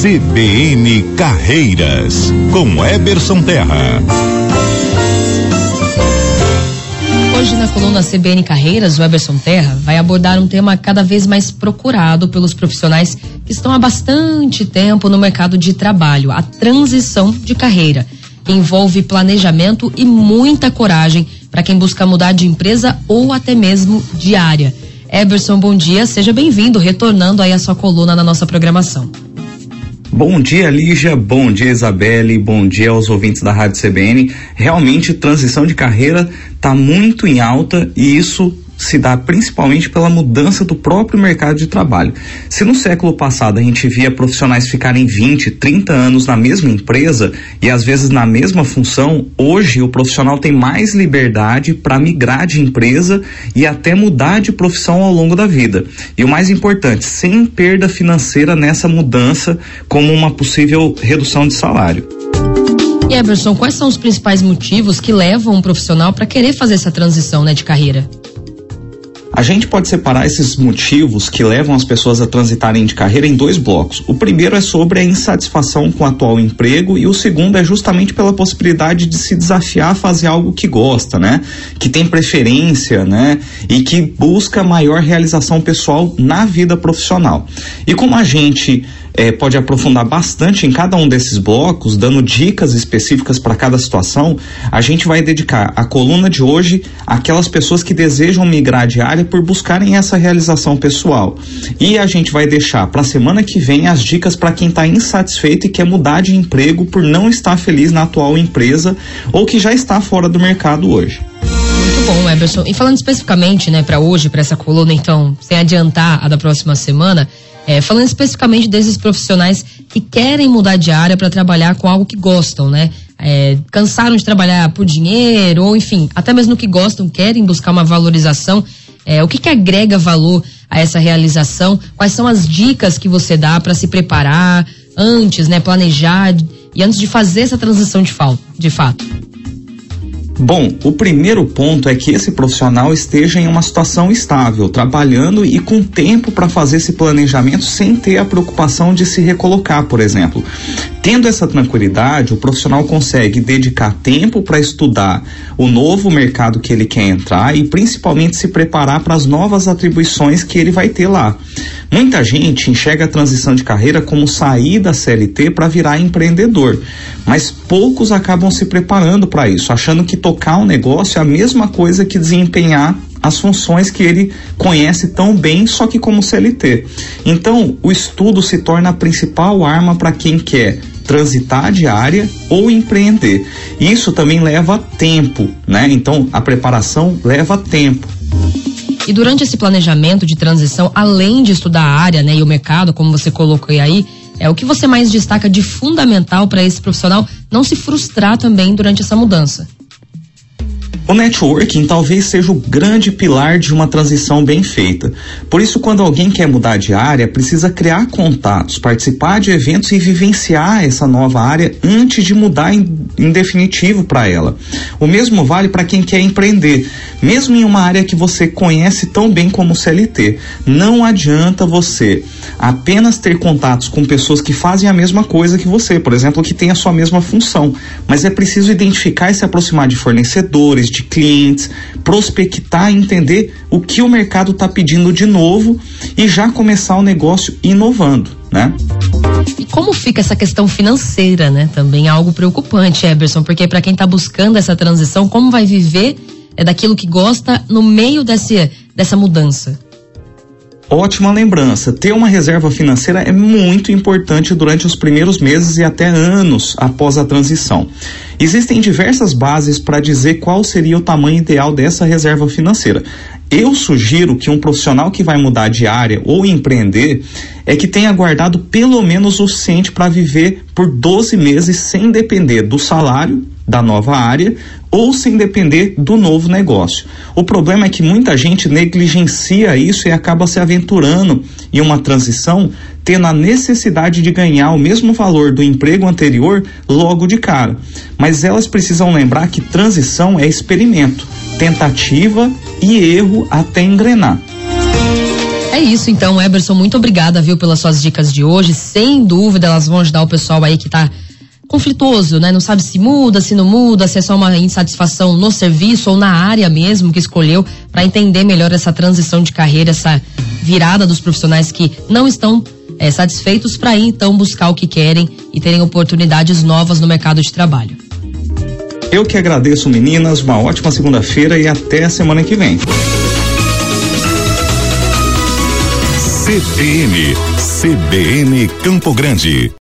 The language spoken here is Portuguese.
CBN Carreiras, com Eberson Terra. Hoje na coluna CBN Carreiras, o Eberson Terra vai abordar um tema cada vez mais procurado pelos profissionais que estão há bastante tempo no mercado de trabalho, a transição de carreira, envolve planejamento e muita coragem para quem busca mudar de empresa ou até mesmo de área. Eberson, bom dia, seja bem-vindo, retornando aí a sua coluna na nossa programação. Bom dia, Lígia. Bom dia, Isabelle. Bom dia aos ouvintes da Rádio CBN. Realmente, transição de carreira está muito em alta e isso se dá principalmente pela mudança do próprio mercado de trabalho. Se no século passado a gente via profissionais ficarem 20, 30 anos na mesma empresa e às vezes na mesma função, hoje o profissional tem mais liberdade para migrar de empresa e até mudar de profissão ao longo da vida. E o mais importante, sem perda financeira nessa mudança, como uma possível redução de salário. E Everson, quais são os principais motivos que levam um profissional para querer fazer essa transição né, de carreira? A gente pode separar esses motivos que levam as pessoas a transitarem de carreira em dois blocos. O primeiro é sobre a insatisfação com o atual emprego e o segundo é justamente pela possibilidade de se desafiar a fazer algo que gosta, né? Que tem preferência, né? E que busca maior realização pessoal na vida profissional. E como a gente é, pode aprofundar bastante em cada um desses blocos, dando dicas específicas para cada situação, a gente vai dedicar a coluna de hoje àquelas pessoas que desejam migrar de área por buscarem essa realização pessoal. E a gente vai deixar para a semana que vem as dicas para quem está insatisfeito e quer mudar de emprego por não estar feliz na atual empresa ou que já está fora do mercado hoje. Muito bom, Eberson. E falando especificamente, né, para hoje, para essa coluna, então, sem adiantar a da próxima semana, é, falando especificamente desses profissionais que querem mudar de área para trabalhar com algo que gostam, né? É, cansaram de trabalhar por dinheiro, ou enfim, até mesmo que gostam, querem buscar uma valorização. É, o que, que agrega valor a essa realização? Quais são as dicas que você dá para se preparar antes, né? Planejar e antes de fazer essa transição de, de fato? Bom, o primeiro ponto é que esse profissional esteja em uma situação estável, trabalhando e com tempo para fazer esse planejamento sem ter a preocupação de se recolocar, por exemplo. Tendo essa tranquilidade, o profissional consegue dedicar tempo para estudar o novo mercado que ele quer entrar e principalmente se preparar para as novas atribuições que ele vai ter lá. Muita gente enxerga a transição de carreira como sair da CLT para virar empreendedor, mas poucos acabam se preparando para isso, achando que tocar um negócio é a mesma coisa que desempenhar as funções que ele conhece tão bem, só que como CLT. Então, o estudo se torna a principal arma para quem quer transitar de área ou empreender. Isso também leva tempo, né? Então, a preparação leva tempo. E durante esse planejamento de transição, além de estudar a área né, e o mercado, como você colocou aí, é o que você mais destaca de fundamental para esse profissional não se frustrar também durante essa mudança? O networking talvez seja o grande pilar de uma transição bem feita. Por isso, quando alguém quer mudar de área, precisa criar contatos, participar de eventos e vivenciar essa nova área antes de mudar em, em definitivo para ela. O mesmo vale para quem quer empreender, mesmo em uma área que você conhece tão bem como o CLT. Não adianta você apenas ter contatos com pessoas que fazem a mesma coisa que você, por exemplo, que têm a sua mesma função, mas é preciso identificar e se aproximar de fornecedores, de de clientes, prospectar entender o que o mercado está pedindo de novo e já começar o negócio inovando, né? E como fica essa questão financeira, né? Também é algo preocupante, Eberson, porque para quem está buscando essa transição, como vai viver é daquilo que gosta no meio desse, dessa mudança? Ótima lembrança. Ter uma reserva financeira é muito importante durante os primeiros meses e até anos após a transição. Existem diversas bases para dizer qual seria o tamanho ideal dessa reserva financeira. Eu sugiro que um profissional que vai mudar de área ou empreender é que tenha guardado pelo menos o suficiente para viver por 12 meses sem depender do salário da nova área ou sem depender do novo negócio. O problema é que muita gente negligencia isso e acaba se aventurando em uma transição tendo a necessidade de ganhar o mesmo valor do emprego anterior logo de cara. Mas elas precisam lembrar que transição é experimento, tentativa e erro até engrenar. É isso, então, Eberson, muito obrigada, viu, pelas suas dicas de hoje. Sem dúvida, elas vão ajudar o pessoal aí que está conflituoso, né? Não sabe se muda, se não muda, se é só uma insatisfação no serviço ou na área mesmo que escolheu, para entender melhor essa transição de carreira, essa virada dos profissionais que não estão é, satisfeitos para ir então buscar o que querem e terem oportunidades novas no mercado de trabalho. Eu que agradeço, meninas, uma ótima segunda-feira e até a semana que vem. CBN, CBN Campo Grande.